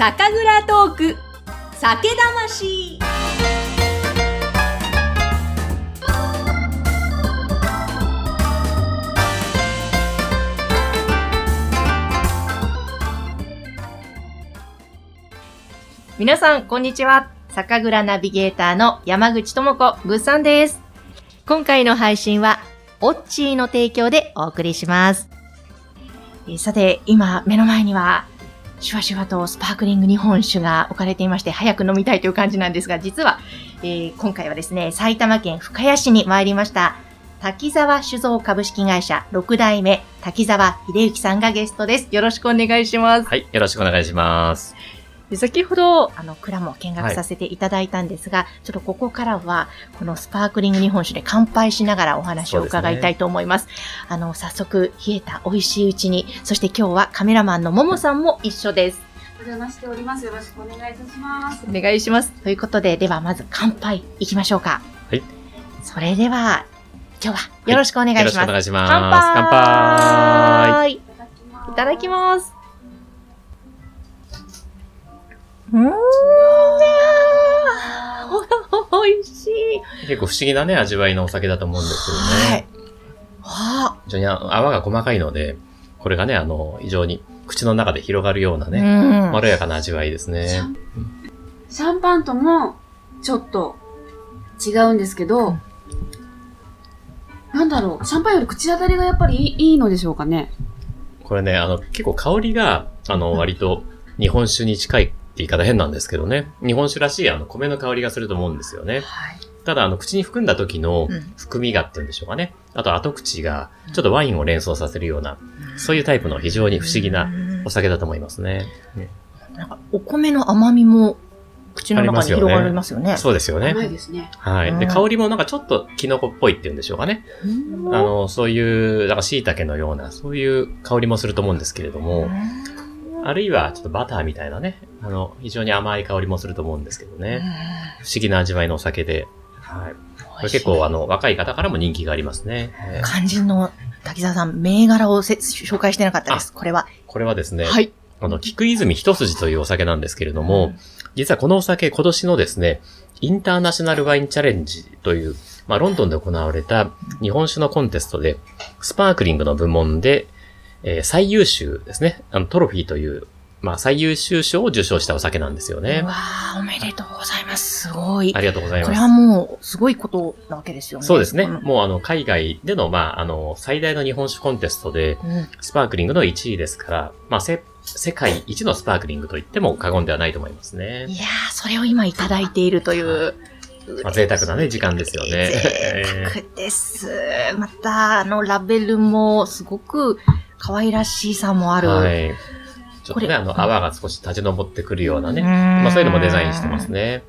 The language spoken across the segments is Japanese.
酒蔵トーク酒魂皆さん、こんにちは。酒蔵ナビゲーターの山口智子、ぐっさんです。今回の配信は、オッチーの提供でお送りします。えーさて、今、目の前には、シュワシュワとスパークリング日本酒が置かれていまして、早く飲みたいという感じなんですが、実は、えー今回はですね、埼玉県深谷市に参りました。滝沢酒造株式会社6代目、滝沢秀幸さんがゲストです。よろしくお願いします。はい、よろしくお願いします。で先ほど、あの、蔵も見学させていただいたんですが、ちょっとここからは、このスパークリング日本酒で乾杯しながらお話を伺いたいと思います。あの、早速、冷えた美味しいうちに、そして今日はカメラマンのももさんも一緒です。お邪魔しております。よろしくお願いいたします。お願いします。ということで、ではまず乾杯いきましょうか。はい。それでは、今日はよろしくお願いします。よろしくお願いします。乾杯乾杯いただきます。うーん。おいしい。結構不思議なね、味わいのお酒だと思うんですけどはね。い。は非常にあ泡が細かいので、これがね、あの、非常に口の中で広がるようなあ。ね、うん。まろやかな味わいですシねシャンパンともちょっと違うんですけど、うんなんだろう、シャンパンより口当たりがやっぱりいいいいのでしょうかね？これね、あの、結構香りが、あの、割と日本酒に近い言い方変なんですけどね。日本酒らしい、あの、米の香りがすると思うんですよね。はい。ただ、あの、口に含んだ時のうん含みがっていうんでしょうかね。あと、後口が、ちょっとワインを連想させるような、そういうタイプの非常に不思議なうんお酒だと思いますね。なんか、お米の甘みも口の中にありますよね広がりますよね。そうですよね。甘いですね。はい。で、うん香りもなんかちょっとキノコっぽいっていうんでしょうかね。うんあの、そういう、なんか椎茸のような、そういう香りもすると思うんですけれども、あるいはちょっとバターみたいなね、あの、非常に甘い香りもすると思うんですけどね。不思議な味わいのお酒で、はい。これ結構あの、若い方からも人気がありますね。えー肝心の滝沢さん、銘柄をせ紹介してなかったです。これは。これはですね、はい。あの、菊泉一筋というお酒なんですけれども、実はこのお酒今年のですね、インターナショナルワインチャレンジという、まあ、ロンドンで行われた日本酒のコンテストで、スパークリングの部門で、えー最優秀ですね、あの、トロフィーという、まあ、最優秀賞を受賞したお酒なんですようね。わーおめでとうございます。すごい。ありがとうございこれはます。もう、すごいことなわけですよね。そうですね。んもうあの、海外での、まあ、あの、最大の日本酒コンテストで、うんスパークリングの1位ですから、まあ、せ、世界一のスパークリングと言っても過言ではないと思いますね。いやー、それを今いただいているという。まあ、贅沢なね、時間ですよね。贅沢です。また、あの、ラベルもすごく可愛らしさもある。はい。ちょっとね、これあの、泡が少し立ち上ってくるようなね。ままあそういうのもデザインしてます。ね。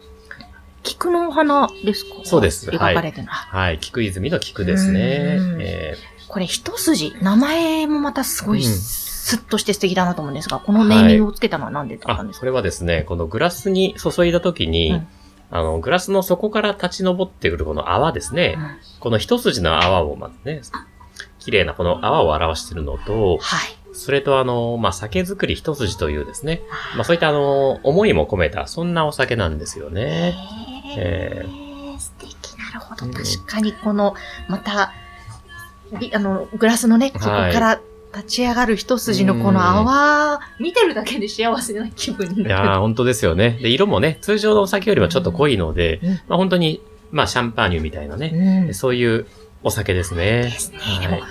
菊のお花ですか？そうです描かれてるの。はい。菊泉の菊ですねう。んえこれ一筋、名前もまたすごいうんスッとして素敵だなと思うんですが、このネーミングをつけたのは何でだったんですか、これはですね、このグラスに注いだ時に、うんあの、グラスの底から立ち上ってくるこの泡ですね。うんこの一筋の泡をまずね、綺麗なこの泡を表しているのと、はい。それとあの、まあ、酒造り一筋というですね、まあ、そういったあの、思いも込めた、そんなお酒なんですよね。へえー素敵。なるほど。うん。確かにこの、また、びあの、グラスのね、そこから立ち上がる一筋のこの泡、見てるだけで幸せな気分にいやー、なる。本当ですよね。で、色もね、通常のお酒よりはちょっと濃いので、うん。まあ本当に、まあシャンパーニュみたいなね、うん。そういうお酒ですね。ですね。でもはい、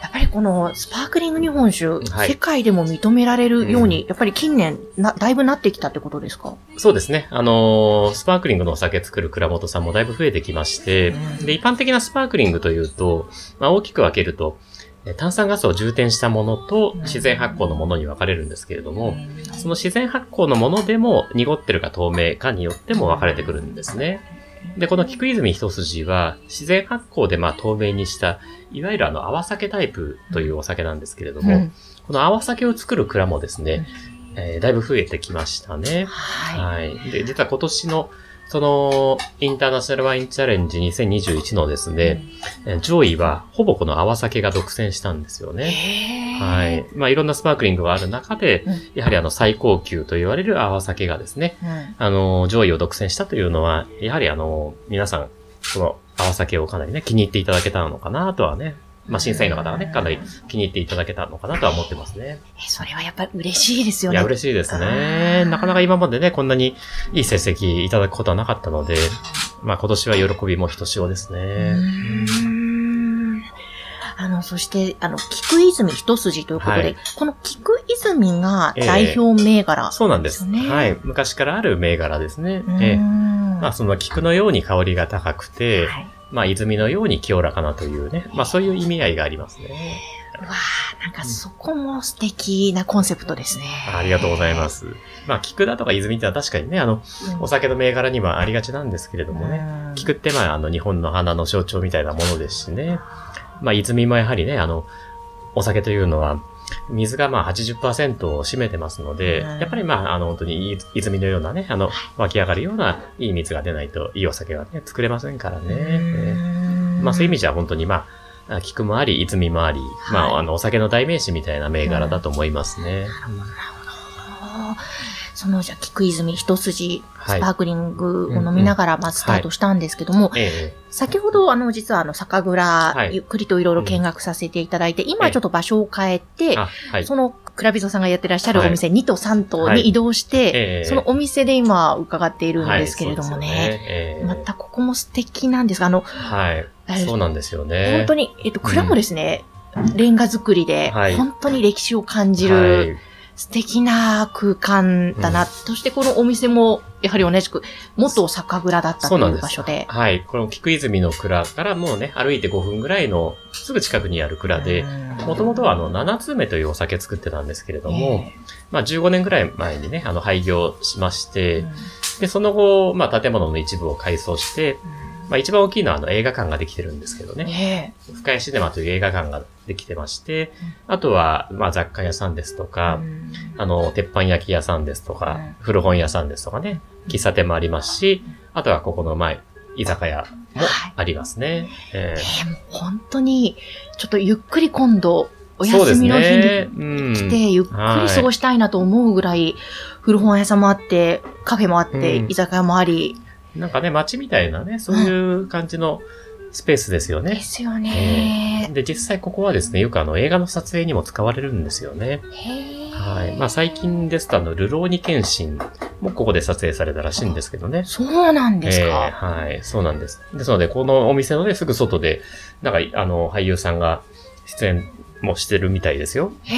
やっぱりこのスパークリング日本酒、はい世界でも認められるように、うんやっぱり近年な、だいぶなってきたってことですか？そうですね。あのースパークリングのお酒作る蔵元さんもだいぶ増えてきまして、うんで、一般的なスパークリングというと、まあ大きく分けると、え炭酸ガスを充填したものとうん自然発酵のものに分かれるんですけれども、その自然発酵のものでも濁ってるか透明かによっても分かれてくるんですね。で、この菊泉一筋は自然発酵でまあ透明にした、いわゆるあの泡酒タイプというお酒なんですけれども、うんこの泡酒を作る蔵もですね、えーだいぶ増えてきましたね。はい。はい。で、実は今年のその、インターナショナルワインチャレンジ2021のですね、えー上位は、ほぼこの泡酒が独占したんですよね。はい。まあ、いろんなスパークリングがある中でうん、やはりあの、最高級と言われる泡酒がですね、うんあの、上位を独占したというのは、やはりあの、皆さん、この泡酒をかなりね、気に入っていただけたのかなとはね、まあ、審査員の方がね、かなり気に入っていただけたのかなとは思ってますね。えそれはやっぱり嬉しいですよね。いや、嬉しいですあね。ーなかなか今までね、こんなにいい成績いただくことはなかったので、まあ今年は喜びもひとしおですうね。あの、そして、あの、菊泉一筋ということで、はいこの菊泉が代表銘柄。そうなんです。はい。昔からある銘柄ですね。ええまあその菊のように香りが高くて、はいまあ泉のように清らかなというね、まあそういう意味合いがありますね。うわーなんかそこも素敵なコンセプトですね。ありがとうございます。まあ菊だとか泉ってのは確かにね、あの、うん。お酒の銘柄にはありがちなんですけれどもね。うん菊ってまあ、あの、日本の花の象徴みたいなものですしね。まあ、泉もやはりね、あの、お酒というのは、水がまあ80%を占めてますので、うんやっぱりまあ、あの、本当にい泉のようなね、あの、湧き上がるようないい水が出ないといいお酒はね、作れませんからね。えーまあ、そういう意味じゃ本当にまあ、あ菊もあり、泉もあり、まはい。あ、あの、お酒の代名詞みたいな銘柄だと思いますね。あーその、じゃあ、菊泉一筋、はい。スパークリングを飲みながら、まあ、スタートしたんですけども、ええ。先ほど、あの、実は、あの、酒蔵、はい。ゆっくりといろいろ見学させていただいて、今はちょっと場所を変えて。その、倉人さんがやってらっしゃるお店、2と3とに移動して、ええ。そのお店で今伺っているんですけれどもはいね。またここも素敵なんですが、あの、そうなんですよね。本当に、えっと、蔵もですね、レンガ作りで、はい。本当に歴史を感じはる、い素敵な空間だな。うんそしてこのお店も、やはり同じく、元酒蔵だったというそうなんです場所で。はい。この菊泉の蔵からもうね、歩いて5分ぐらいのすぐ近くにある蔵で、もともとはあの、七つ目というお酒作ってたんですけれども、まあ15年ぐらい前にね、あの、廃業しまして、で、その後、まあ建物の一部を改装して、まあ一番大きいのはあの映画館ができてるんですけどね、ね深谷シネマという映画館ができてまして、あとは、まあ雑貨屋さんですとえか、あの、鉄板焼き屋さんですとか、うん。古本屋さんですとかね、喫茶店もありますし、あとはここの前、居酒屋もありますね。ええ。ーもう本当に、ちょっとゆっくり今度、お休みの日にね。うん来て、ゆっくり過ごしたいなと思うぐらい、古本屋さんもあって、カフェもあって、うん。居酒屋もあり、なんかね、街みたいなね、そういう感じのスペースですよね。ですよね。で、実際ここはですね、よくあの映画の撮影にも使われるんですよね。はい。まあ最近ですとあの、ルローニケンシンもここで撮影されたらしいんですけどね。そうなんですええか。はい、そうなんです。ですので、このお店のね、すぐ外で、なんか、あの、俳優さんが出演もしてるみたいですよ。へ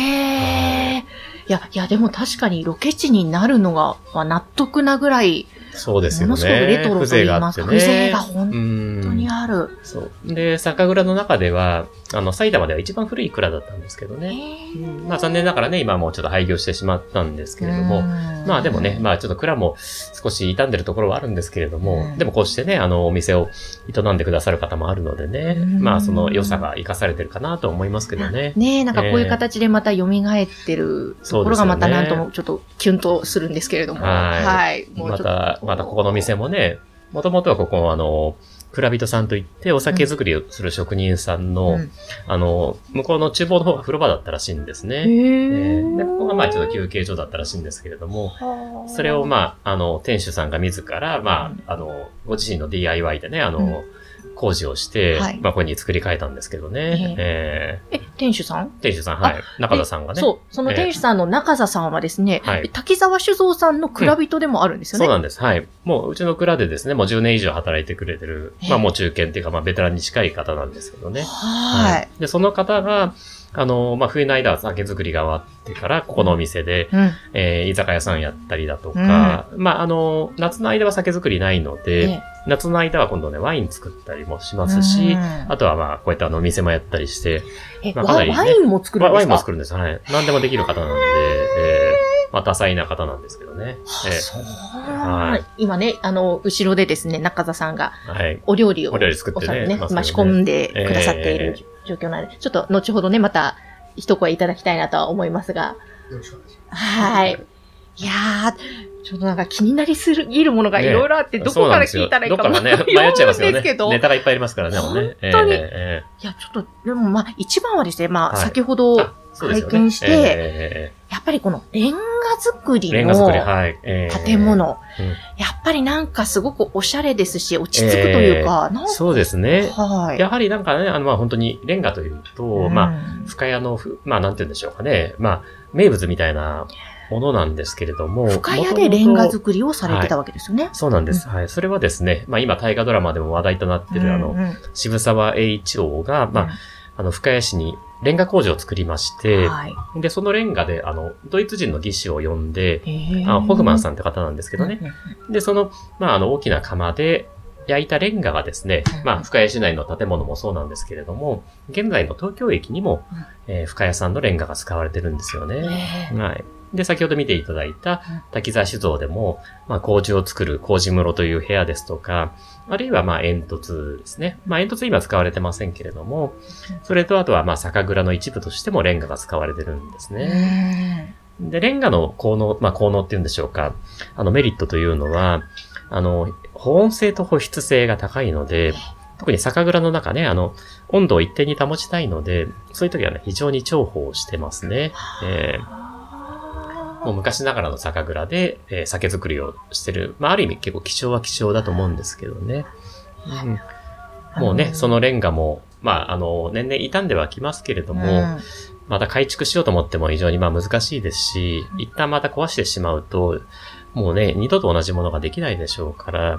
え。いや、いや、でも確かにロケ地になるのが、まあ、納得なぐらい、そうですよね。ものすごくレトロと言いますか、風情がね。本うん当にある。そう。で、酒蔵の中では、あの、埼玉では一番古い蔵だったんですけどへね。ーまあ残念ながらね、今はもうちょっと廃業してしまったんですけれども、まあでもね、、まあちょっと蔵も少し傷んでるところはあるんですけれども、うんでもこうしてね、あの、お店を営んでくださる方もあるのでね、うんまあその良さが活かされてるかなと思いますけどね。ねえ、なんかこういう形でまた蘇ってるところがまたなんともちょっとキュンとするんですけれども。はいはい。もうちょっとまた、またここの店もね、もともとはここ、あの、蔵人さんといって、お酒作りをする職人さんの、うん。あの、向こうの厨房の方が風呂場だったらしいんですね。へえで、ここがまあちょっと休憩所だったらしいんですけれども、それをまあ、あの、店主さんが自ら、まあ、あの、ご自身の DIY でね、あの、うん工事をして、はいまあ、ここに作り変えたんですけどね。ええ、店主さん？ー店主さん、はい。中田さんがね。そう。その店主さんの中澤さんはですね、はい滝沢酒造さんの蔵人でもあるんですよね。そうなんです。はい。もう、うちの蔵でですね、もう10年以上働いてくれてる、まあもう中堅っていうか、まあベテランに近い方なんですけどね。はい。で、その方が、あの、まあ冬の間は酒造りが終わってから、ここのお店で、うん。えー居酒屋さんやったりだとか、まああの、夏の間は酒造りないので、ね夏の間は今度ね、ワイン作ったりもしますし、うんあとはまあ、こうやってあの、お店もやったりして、え、まあかなりねワワインも作るんワワイですかンも作るんです。はい。何でもできる方なんで、えー、まあ、多彩な方なんですけどね。えそうはい今ね、あの、後ろでですね、中澤さんがーはい。お料理を、お料理作ってねね、まあ仕込んでくださっていえる状況なので、ちょっと後ほどね、また一声いただきたいなとは思いますが、よろしくお願いします。はい。いやー、ちょっとなんか気になりすぎるものがいろいろあって、どこから聞いたらいいかどっからね、迷迷っちゃいますよね。ネタがいっぱいありますからね。本当に。えええいや、ちょっと、でもまあ、一番はですね、まあ、はい。先ほど、拝見してやっぱりこのレンガ作りの建物、うん。やっぱりなんかすごくおしゃれですし、落ち着くというか、そうですね。はい。やはりなんかね、あの、まあ本当にレンガというと、うん。まあ、深谷のふ、まあなんて言うんでしょうかね。まあ、名物みたいなものなんですけれども。深谷でレンガり作りをされてたわけですよね。そうなんです。はい。それはですね、まあ今大河ドラマでも話題となってる、あの、うん渋沢栄一郎が、まあ、あの、深谷市にレンガ工場を作りまして、はい。で、そのレンガで、あの、ドイツ人の技師を呼んで、へあホフマンんさんって方なんですけどね。うんで、その、まあ、あの、大きな窯で焼いたレンガがですねうん、まあ、深谷市内の建物もそうなんですけれども、現在の東京駅にも、えー深谷産のレンガが使われてるんですよね。はい。で、先ほど見ていただいたうん滝沢酒造でも、まあ、麹を作る麹室という部屋ですとか、あるいはまあ煙突ですね。まあ煙突今使われてませんけれども、それとあとはまあ酒蔵の一部としてもレンガが使われてるんですね。で、レンガの効能、まあ効能っていうんでしょうか。あのメリットというのは、あの、保温性と保湿性が高いので、特に酒蔵の中ね、あの、温度を一定に保ちたいので、そういう時はね、非常に重宝してますね。えーもう昔ながらの酒蔵で、えー酒造りをしてる。まあ、ある意味結構希少は希少だと思うんですけどね。うん。もうね、そのレンガも、まあ、あの、年々傷んではきますけれども、うん。また改築しようと思っても非常にまあ難しいですし、一旦また壊してしまうと、もうね、二度と同じものができないでしょうから、や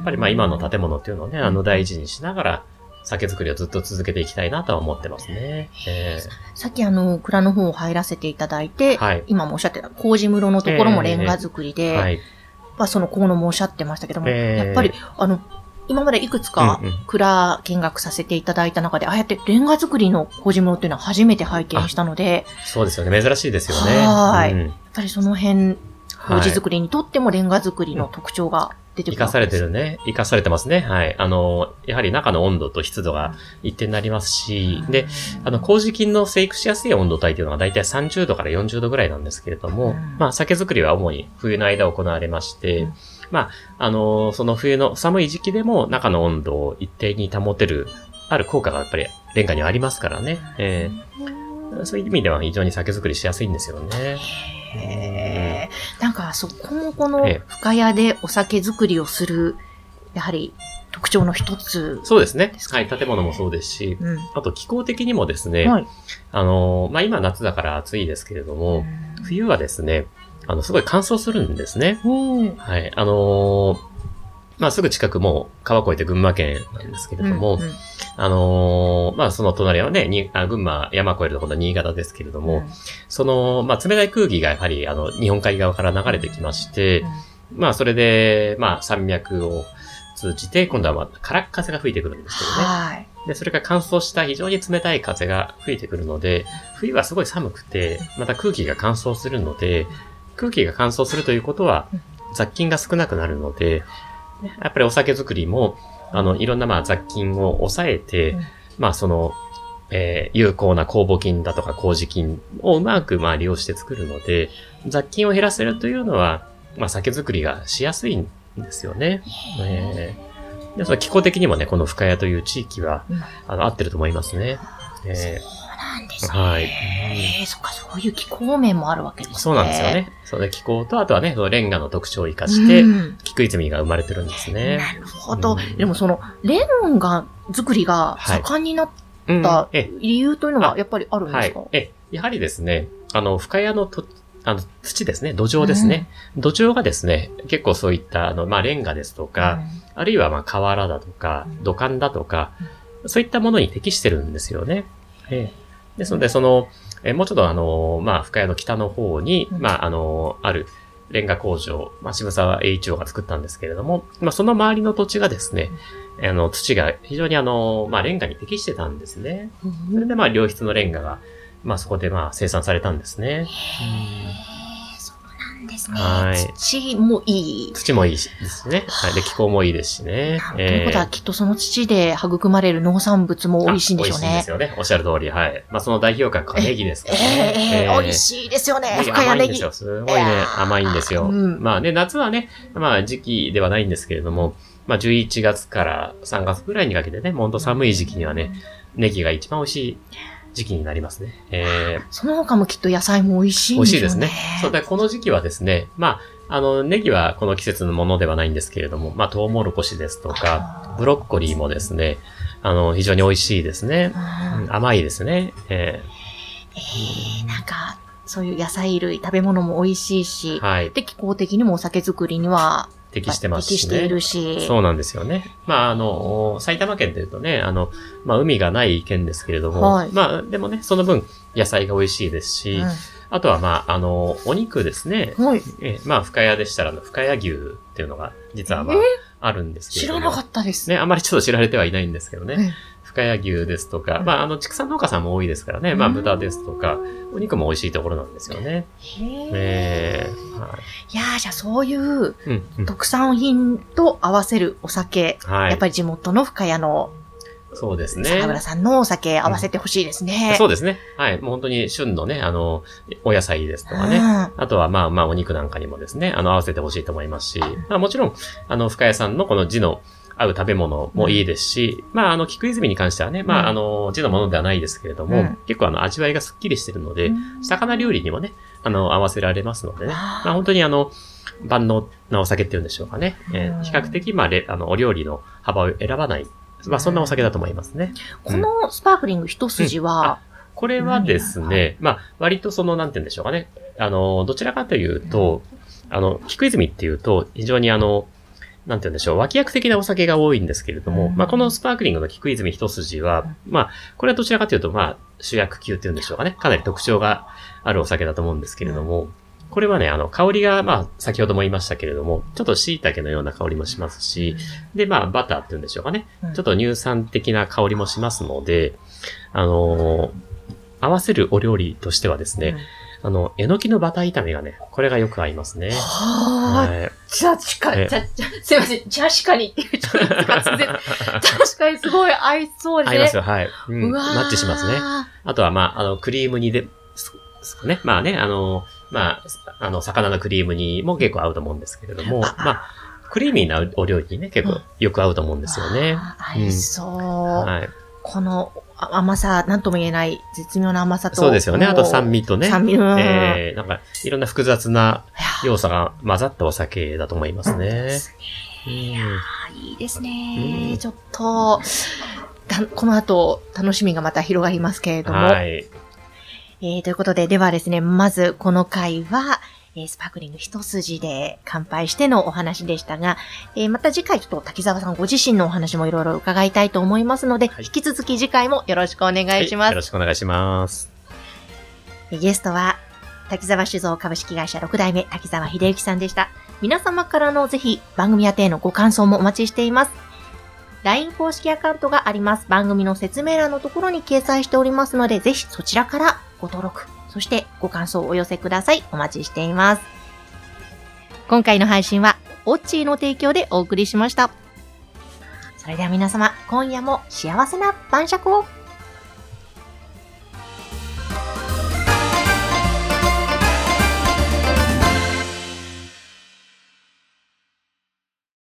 っぱりまあ今の建物っていうのをね、あの大事にしながら、酒造りをずっと続けていきたいなとは思ってますね。えさっきあの、蔵の方を入らせていただいて、はい今もおっしゃってた、麹室のところもレンガ作りえで、はい。まあその効能もおっしゃってましたけども、ええやっぱり、あの、今までいくつかうんうん蔵見学させていただいた中で、ああやってレンガ作りの麹室っていうのは初めて拝見したので、そうですよね。珍しいですよね。はいうんやっぱりその辺、はい麹作りにとってもレンガ作りの特徴が出てくる。生かされてる。ね。生かされてますね。はい。あの、やはり中の温度と湿度が一定になりますし、で、あの、麹菌の生育しやすい温度帯というのが大体30度から40度ぐらいなんですけれども、うんまあ、酒造りは主に冬の間行われまして、うんまあ、あの、その冬の寒い時期でも中の温度を一定に保てる、ある効果がやっぱりレンガにはありますからね。えーそういう意味では非常に酒造りしやすいんですよね。へーなんか、そこもこのええ深谷でお酒作りをする、やはり特徴の一つ。そうですねはい、建物もそうですし、うん。あと気候的にもですね、はい。あの、まあ、今夏だから暑いですけれども、冬はですね、あの、すごい乾燥するんですね。うん。はい。あのーまあ、すぐ近くもう川越えて群馬県なんですけれども、うんあのーまあ、その隣はね、にあ群馬、山越えるところ新潟ですけれども、その、まあ、冷たい空気がやはり、あの、日本海側から流れてきまして、まあ、それで、まあ、山脈を通じて、今度は、まあ、空っ風が吹いてくるんですけどね。はい。で、それが乾燥した非常に冷たい風が吹いてくるので、冬はすごい寒くて、また空気が乾燥するので、空気が乾燥するということはうん、雑菌が少なくなるので、ねやっぱりお酒作りも、あの、いろんなまあ雑菌を抑えて、うん。まあその、えー有効な酵母菌だとか麹菌をうまくまあ利用して作るので、雑菌を減らせるというのは、まあ酒作りがしやすいんですよね。えー。でその気候的にもね、この深谷という地域は、うん。あの、合ってると思いますね。えそうなんですね。ーはい。へえ、そっか、そういう気候面もあるわけですね。そうなんですよ。ね。それで気候と、あとはね、そのレンガの特徴を生かして、うん菊泉が生まれてるんですね。なるほど。うんでもその、レンガ作りが盛んになっうんたえ理由というのはあやっぱりあるんですか、。はいえ、やはりですね、あの、深谷のと、あの、土ですね、土壌ですね。土壌がですね、結構そういった、あの、まあ、レンガですとか、あるいは、まあ、瓦だとかうん、土管だとか、そういったものに適してるんですよね。ええですので、その、えもうちょっとあの、まあ、深谷の北の方に、うんまあ、あの、あるレンガ工場、まあ、渋沢栄一郎が作ったんですけれども、まあ、その周りの土地がですね、あの、土が非常にあの、まあ、レンガに適してたんですね。うんそれで、まあ、良質のレンガが、まあ、そこでまあ、生産されたんですね。うなんですね。はい土もいい。土もいいしですね。はい。で、気候もいいですしね。ということは、きっとその土で育まれる農産物も美味しいんでしょうねあ美味しいんです。よね。おっしゃる通り。はい。まあ、その代表格がネギですからね。ええ美味い。しいですよね。深谷ネギす。よ。すごいね、甘いんですよ。うんまあね、夏はね、まあ時期ではないんですけれども、まあ11月から3月ぐらいにかけてね、もうほんと寒い時期にはね、ネギが一番美味しい時期になりますね。えー、その他もきっと野菜も美味しいん美でしょうね。味しいですね。そうだ、この時期はですね、まあ、あの、ネギはこの季節のものではないんですけれども、まあ、トウモロコシですとか、ブロッコリーもですね、あの、非常に美味しいですね。うんうん甘いですね。ええーなんか、そういう野菜類、食べ物も美味しいしー、はい。で、気候的にもお酒作りには適してますしね。適しているし。そうなんですよね。まあ、あの、埼玉県というとね、あの、まあ、海がない県ですけれども、はいまあ、でもね、その分、野菜が美味しいですし、あとは、まあ、あの、お肉ですね。うんはい。えまあ、深谷でしたら、深谷牛っていうのが、実はまあえー、あるんですけれども。知らなかったです。ね、あまりちょっと知られてはいないんですけどね。ええ深谷牛ですとか、うんまあ、あの、畜産農家さんも多いですからね。まあ、うん豚ですとか、お肉も美味しいところなんですよね。へーえーはいいやーじゃあそういううん、うん。特産品と合わせるお酒、はい。やっぱり地元の深谷のそうですね。酒村さんのお酒合わせてほしいですね。そうですね。はい。もう本当に旬のね、あの、お野菜ですとかね。うんあとは、まあまあ、お肉なんかにもですね、あの、合わせてほしいと思いますし、まあもちろん、あの、深谷さんのこの字の合う食べ物もいいですし、まあ、あの、菊泉に関してはね、まうん。あ、あの、字のものではないですけれども、うん。結構あの、味わいがすっきりしてるので、うん。魚料理にもね、あの、合わせられますのでね、まあ本当にあの、万能なお酒っていうんでしょうかね。えーうん比較的、まあ、れあの、お料理の幅を選ばない、まあ、そんなお酒だと思いますね。このスパークリング一筋は、これはですね、まあ、割とその、なんて言うんでしょうかね。あの、どちらかというと、あの、菊泉っていうと、非常にあの、なんて言うんでしょう、脇役的なお酒が多いんですけれども、うん。まあ、このスパークリングの菊泉一筋は、まあ、これはどちらかというと、まあ、主役級っていうんでしょうかね。かなり特徴があるお酒だと思うんですけれども、これはね、あの、香りが、まあ、先ほども言いましたけれども、ちょっと椎茸のような香りもしますし、で、まあ、バターっていうんでしょうかね。ちょっと乳酸的な香りもしますので、あのー合わせるお料理としてはですね、あの、えのきのバター炒めがね、これがよく合いますね。はあ、はい確かに、すいません、確かにっていうちょっと滑舌確かにすごい合いそうですね。合いますよ、はい。うん、マッチしますね。あとは、まあ、あの、クリーム煮で、すすね。まあね、あの、まあ、あの、魚のクリーム煮も結構合うと思うんですけれども、あまあ、クリーミーなお料理にね、結構よく合うと思うんですよね。合いそう。はい。このあ甘さ、なんとも言えない絶妙な甘さと。そうですよね。あと酸味。味とね。酸味、うん。えー、なんか、いろんな複雑ないや要素が混ざったお酒だと思いますね。うんあいいですうね。んちょっと、たこの後、楽しみがまた広がりますけれども。はい。えーということで、ではですね、まずこの回は、えースパークリング一筋で乾杯してのお話でしたが、えーまた次回ちょっと滝沢さんご自身のお話もいろいろ伺いたいと思いますので、はい引き続き次回もよろしくお願いします。はいよろしくお願いします。えーゲストは、滝沢酒造株式会社6代目滝沢秀幸さんでした。皆様からのぜひ番組宛てへのご感想もお待ちしています。LINE 公式アカウントがあります。番組の説明欄のところに掲載しておりますので、ぜひそちらからご登録、そしてご感想をお寄せください。お待ちしています。今回の配信は、オッチーの提供でお送りしました。それでは皆様、今夜も幸せな晩酌を